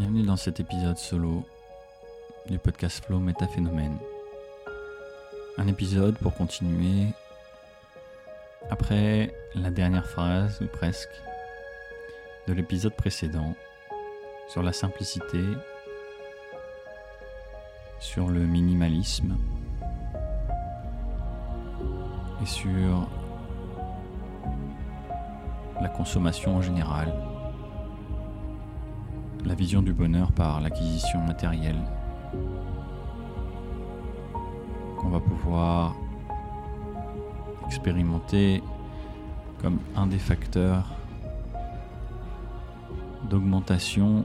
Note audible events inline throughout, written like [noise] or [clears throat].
Bienvenue dans cet épisode solo du podcast Flow Métaphénomène. Un épisode pour continuer après la dernière phrase, ou presque, de l'épisode précédent sur la simplicité, sur le minimalisme et sur la consommation en général, la vision du bonheur par l'acquisition matérielle, qu'on va pouvoir expérimenter comme un des facteurs d'augmentation,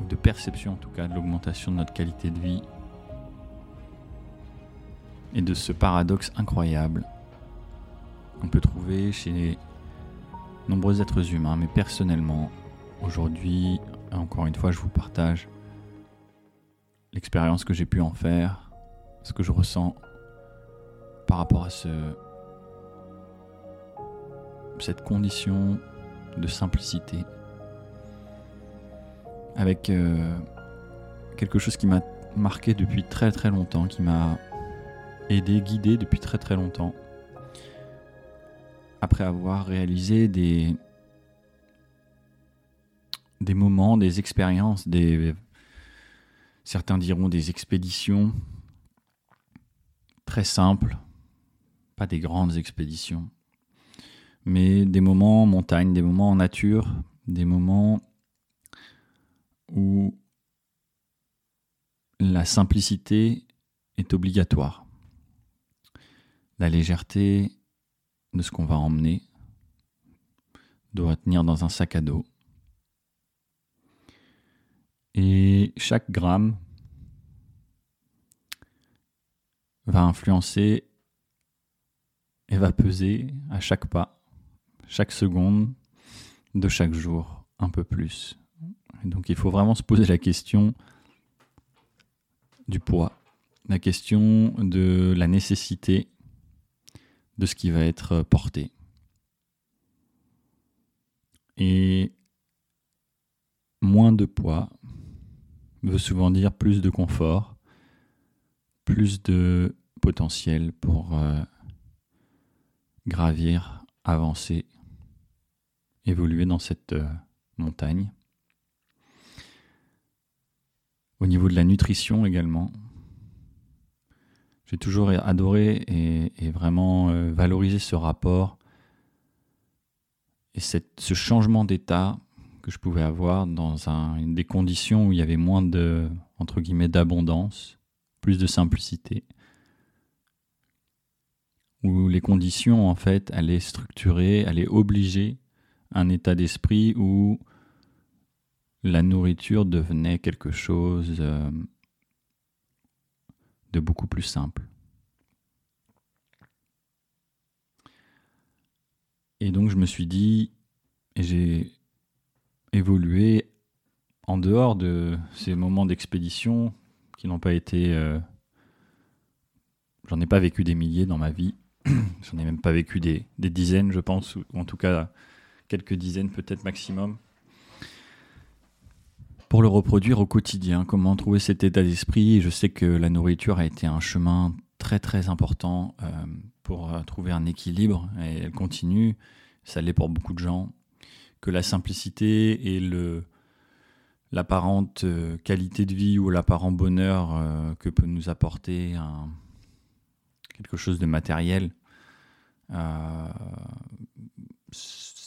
ou de perception en tout cas, de l'augmentation de notre qualité de vie et de ce paradoxe incroyable qu'on peut trouver chez nombreux êtres humains, mais personnellement, aujourd'hui, encore une fois, je vous partage l'expérience que j'ai pu en faire, ce que je ressens par rapport à ce, cette condition de simplicité, avec euh, quelque chose qui m'a marqué depuis très très longtemps, qui m'a aidé, guidé depuis très très longtemps. Après avoir réalisé des, des moments, des expériences, des, certains diront des expéditions très simples, pas des grandes expéditions, mais des moments en montagne, des moments en nature, des moments où la simplicité est obligatoire. La légèreté de ce qu'on va emmener doit tenir dans un sac à dos. Et chaque gramme va influencer et va peser à chaque pas, chaque seconde de chaque jour, un peu plus. Donc il faut vraiment se poser la question du poids, la question de la nécessité de ce qui va être porté. Et moins de poids veut souvent dire plus de confort, plus de potentiel pour euh, gravir, avancer, évoluer dans cette euh, montagne. Au niveau de la nutrition également, j'ai toujours adoré et, vraiment euh, valorisé ce rapport et ce changement d'état que je pouvais avoir dans un, des conditions où il y avait moins de entre guillemets d'abondance, plus de simplicité, où les conditions en fait allaient structurer, allaient obliger un état d'esprit où la nourriture devenait quelque chose euh, de beaucoup plus simple. Et donc je me suis dit, et j'ai évolué en dehors de ces moments d'expédition qui n'ont pas été... Euh, j'en ai pas vécu des milliers dans ma vie, [clears throat] j'en ai même pas vécu des, des dizaines je pense, ou en tout cas quelques dizaines peut-être maximum. Pour le reproduire au quotidien, comment trouver cet état d'esprit? Je sais que la nourriture a été un chemin très très important euh, pour euh, trouver un équilibre et elle continue, ça l'est pour beaucoup de gens, que la simplicité et le l'apparente euh, qualité de vie ou l'apparent bonheur que peut nous apporter quelque chose de matériel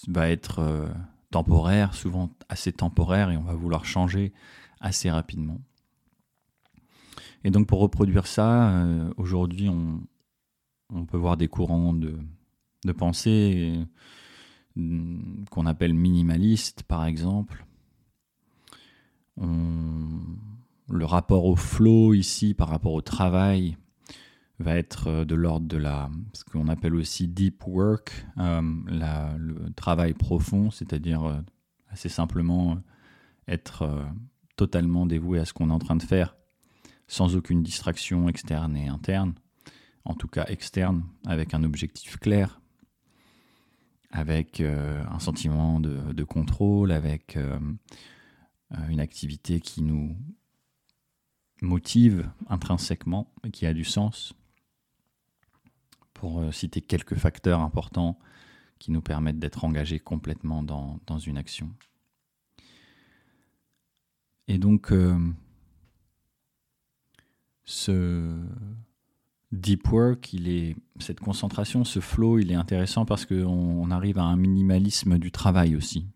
va être temporaire, souvent assez temporaire, et on va vouloir changer assez rapidement. Et donc pour reproduire ça, euh, aujourd'hui on, peut voir des courants de, pensée euh, qu'on appelle minimalistes par exemple. le rapport au flow ici par rapport au travail va être euh, de l'ordre de la, ce qu'on appelle aussi deep work, euh, le travail profond, c'est-à-dire euh, assez simplement être totalement dévoué à ce qu'on est en train de faire, sans aucune distraction externe et interne, en tout cas externe, avec un objectif clair, avec un sentiment de, contrôle, avec une activité qui nous motive intrinsèquement qui a du sens. Pour citer quelques facteurs importants qui nous permettent d'être engagés complètement dans, dans, une action. Et donc, ce deep work, cette concentration, ce flow, il est intéressant parce qu'on arrive à un minimalisme du travail aussi.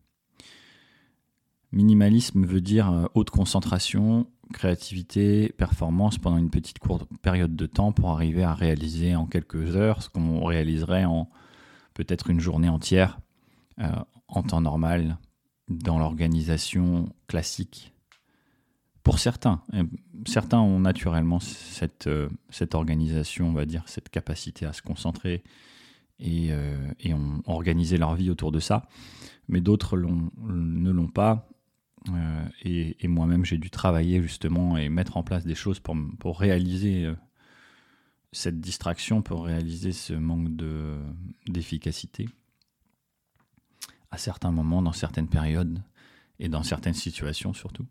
Minimalisme veut dire euh, haute concentration, créativité, performance pendant une petite courte période de temps pour arriver à réaliser en quelques heures ce qu'on réaliserait en peut-être une journée entière euh, en temps normal dans l'organisation classique pour certains. Certains ont naturellement cette, euh, cette organisation, on va dire, cette capacité à se concentrer et, euh, ont organisé leur vie autour de ça. Mais d'autres ne l'ont pas. Euh, et, moi-même, j'ai dû travailler justement et mettre en place des choses pour, pour réaliser cette distraction, pour réaliser ce manque d'efficacité à certains moments, dans certaines périodes et dans certaines situations surtout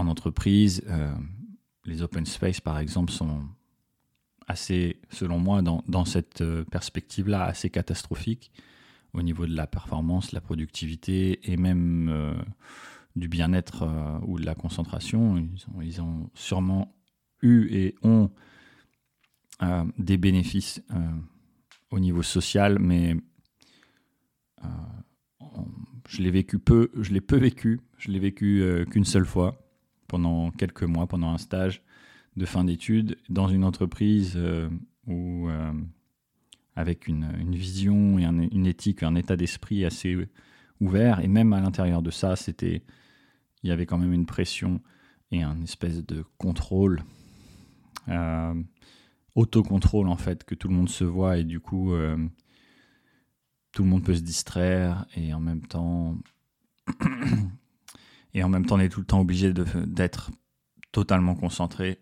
en entreprise, euh, les open space, par exemple, sont assez, selon moi, dans, cette euh, perspective-là, assez catastrophiques au niveau de la performance, la productivité et même euh, du bien-être ou de la concentration. Ils ont, sûrement eu et ont des bénéfices au niveau social, mais je l'ai vécu peu, je l'ai peu vécu, je l'ai vécu qu'une seule fois pendant quelques mois, pendant un stage de fin d'études dans une entreprise euh, où, euh, avec une, vision et une éthique, un état d'esprit assez ouvert. Et même à l'intérieur de ça, c'était, il y avait quand même une pression et un espèce de contrôle, euh, autocontrôle en fait, que tout le monde se voit et du coup, tout le monde peut se distraire et en même temps et en même temps on est tout le temps obligé d'être totalement concentré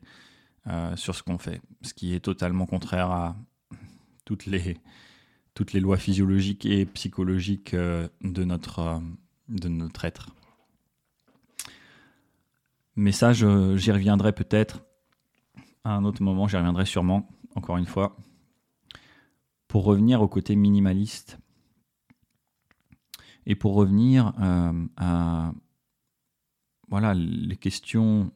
euh, sur ce qu'on fait, ce qui est totalement contraire à toutes les, toutes les lois physiologiques et psychologiques euh, de, notre, euh, de notre être. Mais ça, j'y reviendrai peut-être à un autre moment, j'y reviendrai sûrement, encore une fois. Pour revenir au côté minimaliste, et pour revenir à voilà, les questions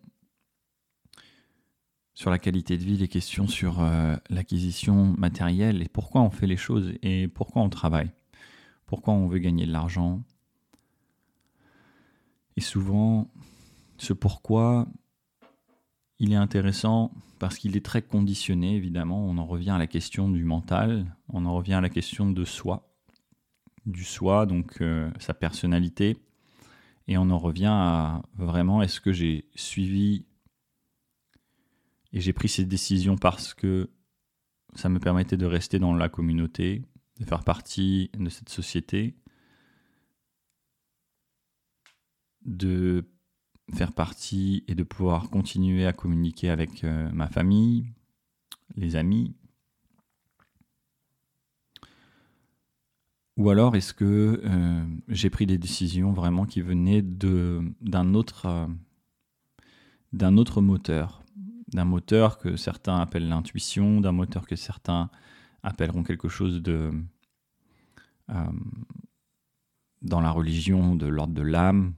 sur la qualité de vie, les questions sur euh, l'acquisition matérielle et pourquoi on fait les choses et pourquoi on travaille, pourquoi on veut gagner de l'argent. Et souvent, ce pourquoi, il est intéressant parce qu'il est très conditionné, évidemment. On en revient à la question du mental, on en revient à la question de soi, du soi, donc euh, sa personnalité, et on en revient à vraiment, est-ce que j'ai suivi et j'ai pris ces décisions parce que ça me permettait de rester dans la communauté, de faire partie de cette société, de faire partie et de pouvoir continuer à communiquer avec euh, ma famille, les amis, Ou alors est-ce que euh, j'ai pris des décisions vraiment qui venaient d'un autre, euh, autre moteur? D'un moteur que certains appellent l'intuition, d'un moteur que certains appelleront quelque chose de... Euh, dans la religion de l'ordre de l'âme,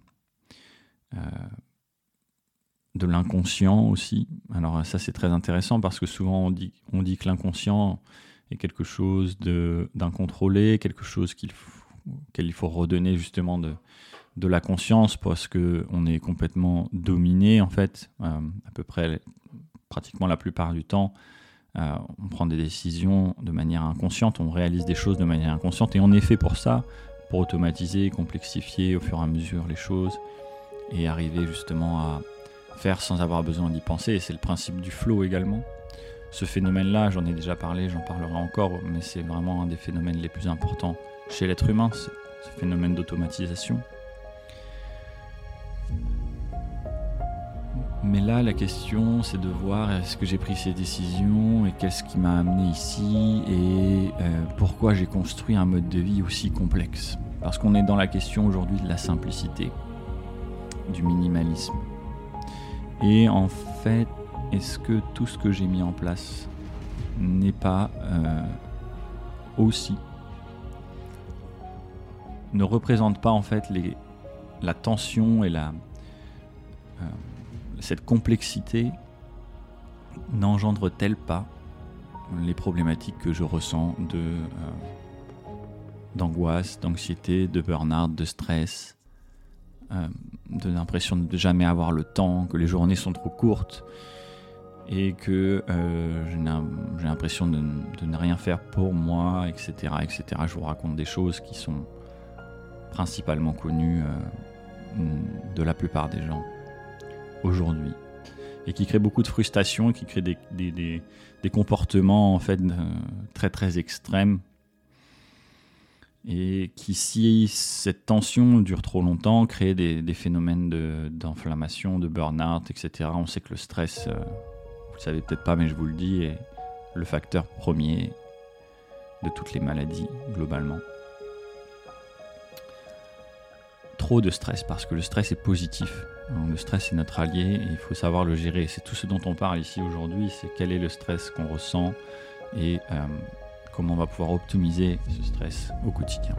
de l'inconscient aussi. Alors ça c'est très intéressant parce que souvent on dit, on dit que l'inconscient et quelque chose d'incontrôlé, quelque chose qu'il il faut redonner justement de, de la conscience parce qu'on est complètement dominé en fait, euh, à peu près pratiquement la plupart du temps. Euh, on prend des décisions de manière inconsciente, on réalise des choses de manière inconsciente et on est fait pour ça, pour automatiser, complexifier au fur et à mesure les choses et arriver justement à faire sans avoir besoin d'y penser. Et c'est le principe du flow également. Ce phénomène-là, j'en ai déjà parlé, j'en parlerai encore, mais c'est vraiment un des phénomènes les plus importants chez l'être humain, ce phénomène d'automatisation. Mais là, la question, c'est de voir est-ce que j'ai pris ces décisions et qu'est-ce qui m'a amené ici et euh, pourquoi j'ai construit un mode de vie aussi complexe. Parce qu'on est dans la question aujourd'hui de la simplicité. du minimalisme. Et en fait, est-ce que tout ce que j'ai mis en place n'est pas euh, aussi ne représente pas en fait la tension et euh, cette complexité n'engendre-t-elle pas les problématiques que je ressens de euh, d'angoisse, d'anxiété, de burn-out, de stress, de l'impression de jamais avoir le temps, que les journées sont trop courtes, et que euh, j'ai l'impression de, ne rien faire pour moi, etc., etc. Je vous raconte des choses qui sont principalement connues euh, de la plupart des gens aujourd'hui et qui créent beaucoup de frustration, qui créent des, comportements en fait euh, très très extrêmes et qui, si cette tension dure trop longtemps, crée des, phénomènes d'inflammation, de, burn-out, etc. On sait que le stress vous le savez peut-être pas, mais je vous le dis, est le facteur premier de toutes les maladies globalement. Trop de stress, parce que le stress est positif. Le stress est notre allié et il faut savoir le gérer. C'est tout ce dont on parle ici aujourd'hui, c'est quel est le stress qu'on ressent et euh, comment on va pouvoir optimiser ce stress au quotidien.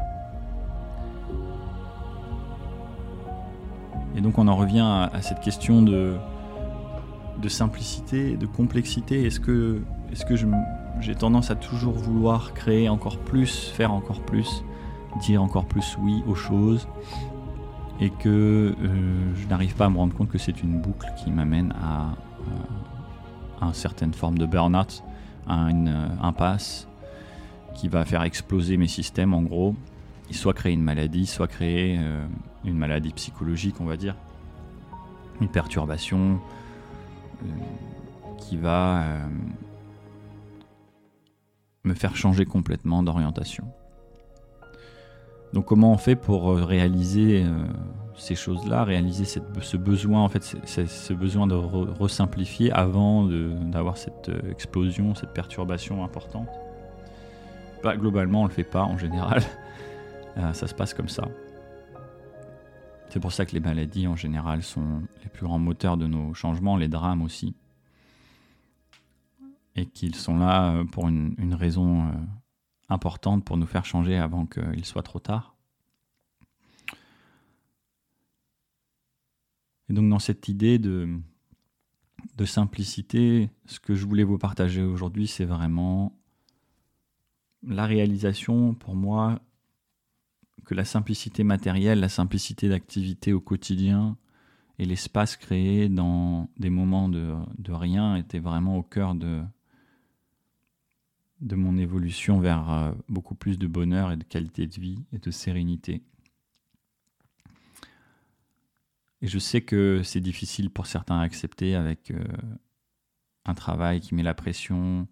Et donc on en revient à cette question de de simplicité, de complexité Est-ce que, est que j'ai tendance à toujours vouloir créer encore plus, faire encore plus, dire encore plus oui aux choses et que euh, je n'arrive pas à me rendre compte que c'est une boucle qui m'amène à, une certaine forme de burn-out, à une euh, impasse qui va faire exploser mes systèmes en gros, soit créer une maladie, soit créer euh, une maladie psychologique on va dire, une perturbation, qui va euh, me faire changer complètement d'orientation. Donc comment on fait pour euh, réaliser euh, ces choses-là, réaliser ce besoin en fait, ce besoin de resimplifier avant d'avoir cette explosion, cette perturbation importante? Bah, Globalement, on le fait pas en général. [laughs] ça se passe comme ça. C'est pour ça que les maladies en général sont les plus grands moteurs de nos changements, les drames aussi. Et qu'ils sont là euh, pour une, raison euh, importante pour nous faire changer avant qu'il soit trop tard. Et donc dans cette idée de, de simplicité, ce que je voulais vous partager aujourd'hui, c'est vraiment la réalisation pour moi que la simplicité matérielle, la simplicité d'activité au quotidien et l'espace créé dans des moments de, rien était vraiment au cœur de, mon évolution vers euh, beaucoup plus de bonheur et de qualité de vie et de sérénité. Et je sais que c'est difficile pour certains à accepter avec euh, un travail qui met la pression,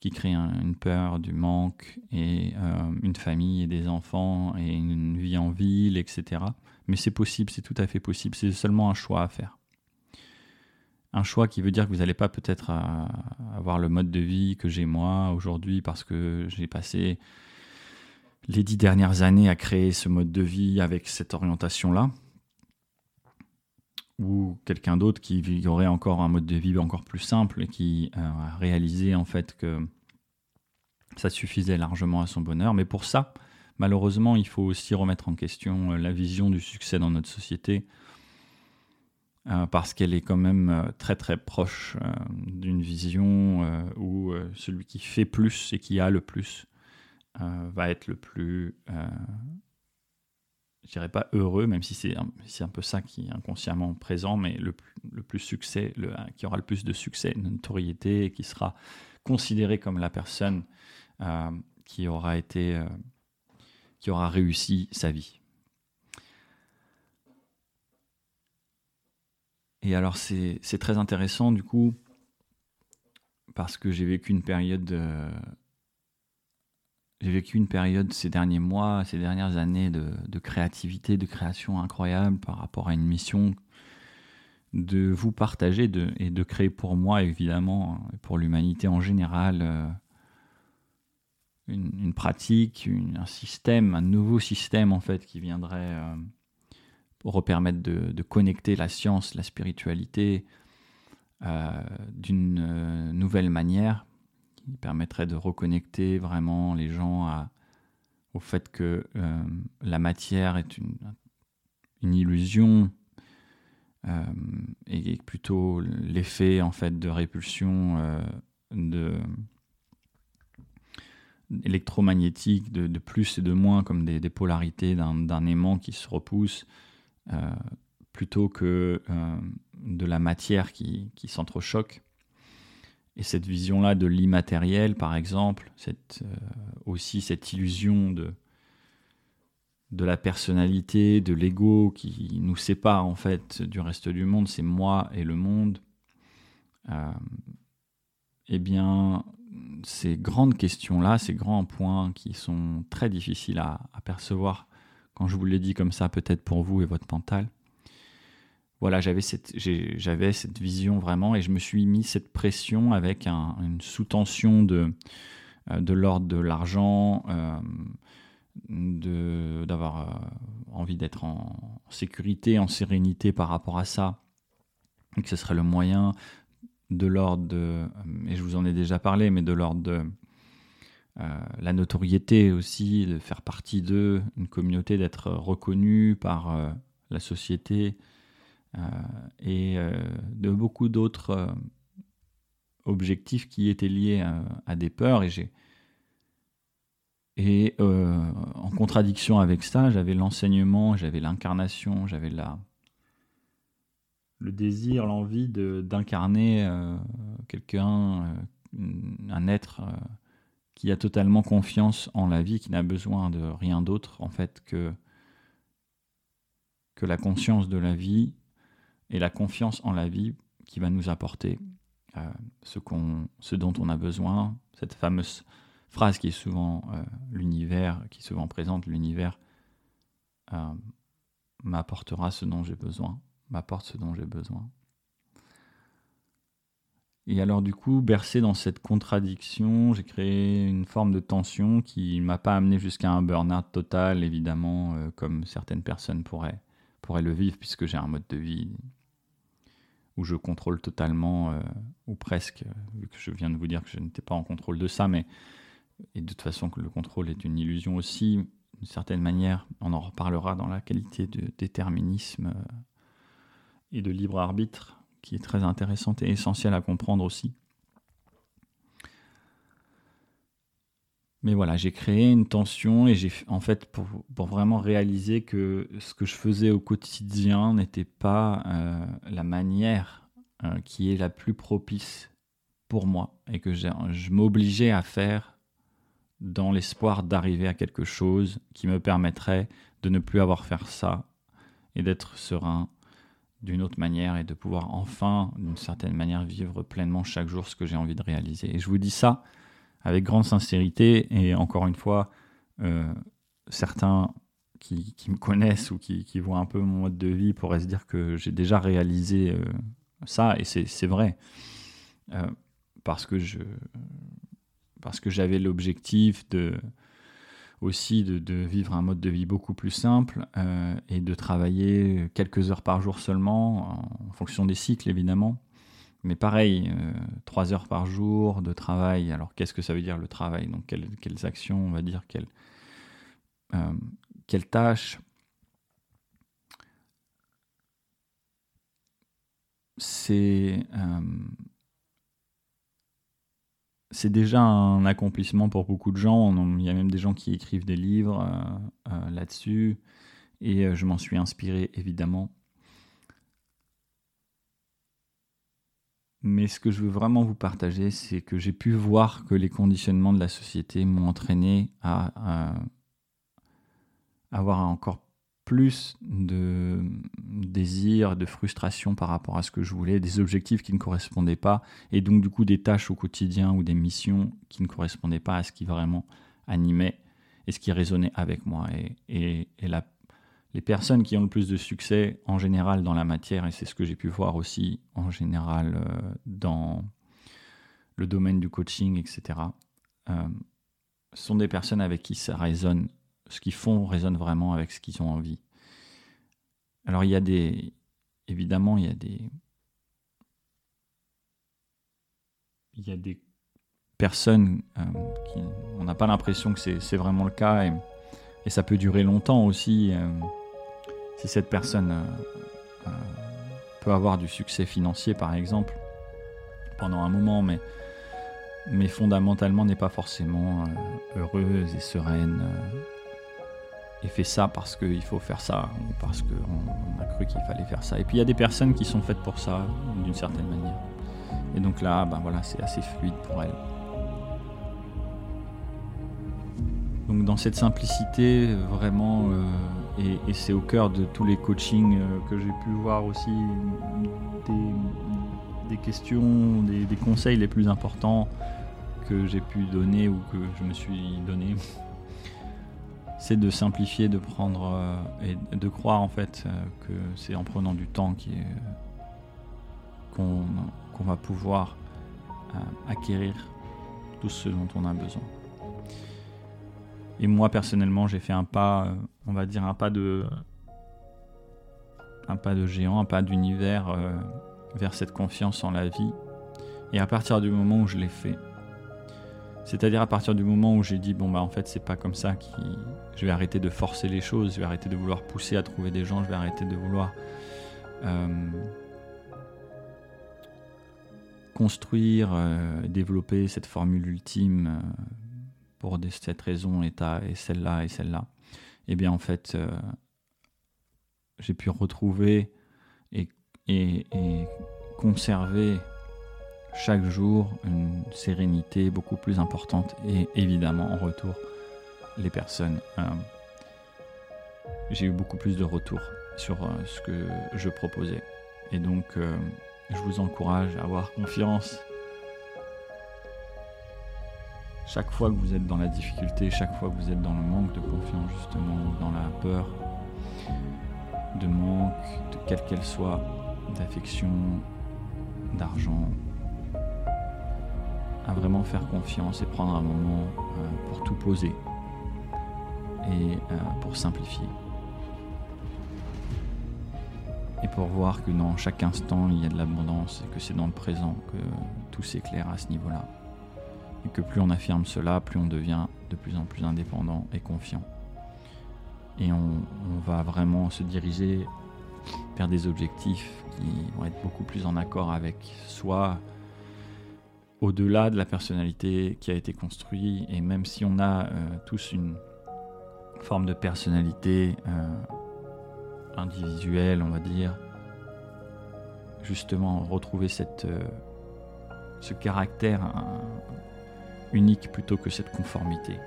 qui crée une peur du manque et euh, une famille et des enfants et une vie en ville, etc. Mais c'est possible, c'est tout à fait possible. C'est seulement un choix à faire. Un choix qui veut dire que vous n'allez pas peut-être avoir le mode de vie que j'ai moi aujourd'hui parce que j'ai passé les dix dernières années à créer ce mode de vie avec cette orientation-là ou quelqu'un d'autre qui aurait encore un mode de vie encore plus simple et qui euh, a réalisé en fait que ça suffisait largement à son bonheur. Mais pour ça, malheureusement, il faut aussi remettre en question euh, la vision du succès dans notre société euh, parce qu'elle est quand même très très proche d'une vision où celui qui fait plus et qui a le plus va être le plus je dirais pas heureux, même si c'est un, peu ça qui est inconsciemment présent, mais le, plus succès, qui aura le plus de succès, de notoriété, et qui sera considéré comme la personne euh, qui aura été, euh, qui aura réussi sa vie. Et alors c'est très intéressant du coup, parce que j'ai vécu une période euh, j'ai vécu une période ces derniers mois, ces dernières années de, créativité, de création incroyable par rapport à une mission de vous partager et de créer pour moi, évidemment, pour l'humanité en général, euh, une, pratique, un système, un nouveau système en fait qui viendrait euh, repermettre de, connecter la science, la spiritualité d'une nouvelle manière qui permettrait de reconnecter vraiment les gens au fait que la matière est une, illusion euh, et plutôt l'effet en fait de répulsion euh, électromagnétique de, plus et de moins comme des, polarités d'un aimant qui se repousse euh, plutôt que de la matière qui, qui s'entrechoque. Et cette vision-là de l'immatériel, par exemple, cette, aussi cette illusion de, de la personnalité, de l'ego qui nous sépare en fait du reste du monde, c'est moi et le monde. Euh, eh bien, ces grandes questions-là, ces grands points qui sont très difficiles à, percevoir, quand je vous l'ai dit comme ça, peut-être pour vous et votre mental, voilà, j'avais cette, vision vraiment et je me suis mis cette pression avec une sous-tension de, euh, de l'ordre de l'argent. Euh, d'avoir euh, envie d'être en sécurité, en sérénité par rapport à ça, et que ce serait le moyen de l'ordre de, et je vous en ai déjà parlé, mais de l'ordre de la notoriété aussi, de faire partie d'eux, une communauté, d'être reconnu par la société et de beaucoup d'autres objectifs qui étaient liés à des peurs. Et et euh, en contradiction avec ça, j'avais l'enseignement, j'avais l'incarnation, j'avais la, le désir, l'envie d'incarner euh, quelqu'un, euh, un être qui a totalement confiance en la vie, qui n'a besoin de rien d'autre en fait que, que la conscience de la vie et la confiance en la vie qui va nous apporter ce, qu'on, ce dont on a besoin, cette fameuse phrase qui est souvent euh, l'univers, qui souvent présente l'univers, euh, m'apportera ce dont j'ai besoin, m'apporte ce dont j'ai besoin. Et alors du coup, bercé dans cette contradiction, j'ai créé une forme de tension qui ne m'a pas amené jusqu'à un burn-out total, évidemment, euh, comme certaines personnes pourraient, pourraient le vivre, puisque j'ai un mode de vie où je contrôle totalement, ou presque, vu que je viens de vous dire que je n'étais pas en contrôle de ça, mais et de toute façon que le contrôle est une illusion aussi, d'une certaine manière, on en reparlera dans la qualité de déterminisme euh, et de libre arbitre, qui est très intéressante et essentielle à comprendre aussi. Mais voilà, j'ai créé une tension et j'ai en fait pour, vraiment réaliser que ce que je faisais au quotidien n'était pas euh, la manière euh, qui est la plus propice pour moi et que je m'obligeais à faire dans l'espoir d'arriver à quelque chose qui me permettrait de ne plus avoir faire ça et d'être serein d'une autre manière et de pouvoir enfin, d'une certaine manière, vivre pleinement chaque jour ce que j'ai envie de réaliser. Et je vous dis ça avec grande sincérité et encore une fois, euh, certains qui, me connaissent ou qui, voient un peu mon mode de vie pourraient se dire que j'ai déjà réalisé euh, ça et c'est vrai. Euh, parce que parce que j'avais l'objectif de aussi de, vivre un mode de vie beaucoup plus simple et de travailler quelques heures par jour seulement, en fonction des cycles évidemment. Mais pareil, euh, trois heures par jour de travail. Alors qu'est-ce que ça veut dire le travail? Donc quelles, actions, on va dire, quelles, euh, tâches? C'est c'est déjà un accomplissement pour beaucoup de gens. Il y a même des gens qui écrivent des livres euh, euh, là-dessus. Et euh, je m'en suis inspiré, évidemment. Mais ce que je veux vraiment vous partager, c'est que j'ai pu voir que les conditionnements de la société m'ont entraîné à, avoir encore plus de désir, de frustration par rapport à ce que je voulais, des objectifs qui ne correspondaient pas, et donc du coup des tâches au quotidien ou des missions qui ne correspondaient pas à ce qui vraiment animait et ce qui résonnait avec moi. Et, les personnes qui ont le plus de succès en général dans la matière, et c'est ce que j'ai pu voir aussi en général euh, dans le domaine du coaching, etc., euh, sont des personnes avec qui ça résonne ce qu'ils font résonne vraiment avec ce qu'ils ont envie. Alors il y a des... Évidemment, il y a des... Il y a des personnes euh, qui... On n'a pas l'impression que c'est vraiment le cas et, et, ça peut durer longtemps aussi si cette personne euh, peut avoir du succès financier par exemple pendant un moment, mais fondamentalement n'est pas forcément euh, heureuse et sereine euh, et fait ça parce qu'il faut faire ça ou parce qu'on a cru qu'il fallait faire ça. Et puis il y a des personnes qui sont faites pour ça d'une certaine manière. Et donc là, ben voilà, c'est assez fluide pour elles. Donc dans cette simplicité, vraiment, euh, et, c'est au cœur de tous les coachings que j'ai pu voir aussi, des, questions, des, conseils les plus importants que j'ai pu donner ou que je me suis donné, [laughs] c'est de simplifier, de prendre euh, et de croire en fait euh, que c'est en prenant du temps qu'on va pouvoir euh, acquérir tout ce dont on a besoin. Et moi personnellement, j'ai fait un pas, on va dire un pas de un pas de géant, un pas d'univers vers cette confiance en la vie. Et à partir du moment où je l'ai fait, c'est-à-dire à partir du moment où j'ai dit bon bah en fait c'est pas comme ça qui je vais arrêter de forcer les choses, je vais arrêter de vouloir pousser à trouver des gens, je vais arrêter de vouloir euh, construire, euh, développer cette formule ultime euh, pour cette raison et, et celle-là et celle-là. Et eh bien en fait j'ai pu retrouver et, et conserver chaque jour une sérénité beaucoup plus importante et évidemment en retour les personnes. Euh, j'ai eu beaucoup plus de retours sur euh, ce que je proposais. Et donc euh, je vous encourage à avoir confiance. Chaque fois que vous êtes dans la difficulté, chaque fois que vous êtes dans le manque de confiance justement, dans la peur, de manque, de quelle qu'elle soit, d'affection, d'argent, à vraiment faire confiance et prendre un moment euh, pour tout poser et euh, pour simplifier. Et pour voir que dans chaque instant, il y a de l'abondance et que c'est dans le présent que tout s'éclaire à ce niveau-là. Et que plus on affirme cela, plus on devient de plus en plus indépendant et confiant. Et on, va vraiment se diriger vers des objectifs qui vont être beaucoup plus en accord avec soi, au-delà de la personnalité qui a été construite, et même si on a euh, tous une forme de personnalité euh, individuelle, on va dire, justement retrouver cette, euh, ce caractère unique plutôt que cette conformité.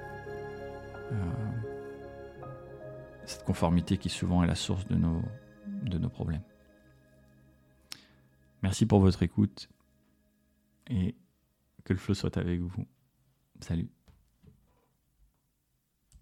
cette conformité qui souvent est la source de nos, problèmes. Merci pour votre écoute et que le flow soit avec vous. Salut.